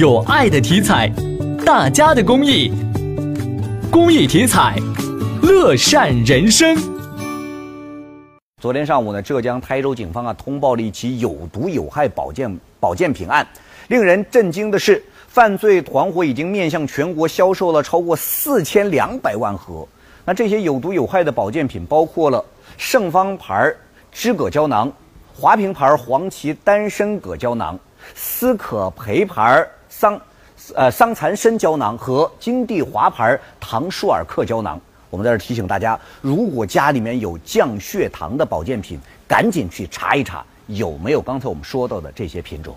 有爱的体彩，大家的公益，公益体彩，乐善人生。昨天上午呢，浙江台州警方啊通报了一起有毒有害保健保健品案。令人震惊的是，犯罪团伙已经面向全国销售了超过四千两百万盒。那这些有毒有害的保健品包括了盛芳牌知葛胶囊、华平牌黄芪丹参葛胶囊、思可培牌桑呃桑蚕参胶囊和金地华牌糖舒尔克胶囊。我们在这提醒大家，如果家里面有降血糖的保健品，赶紧去查一查有没有刚才我们说到的这些品种。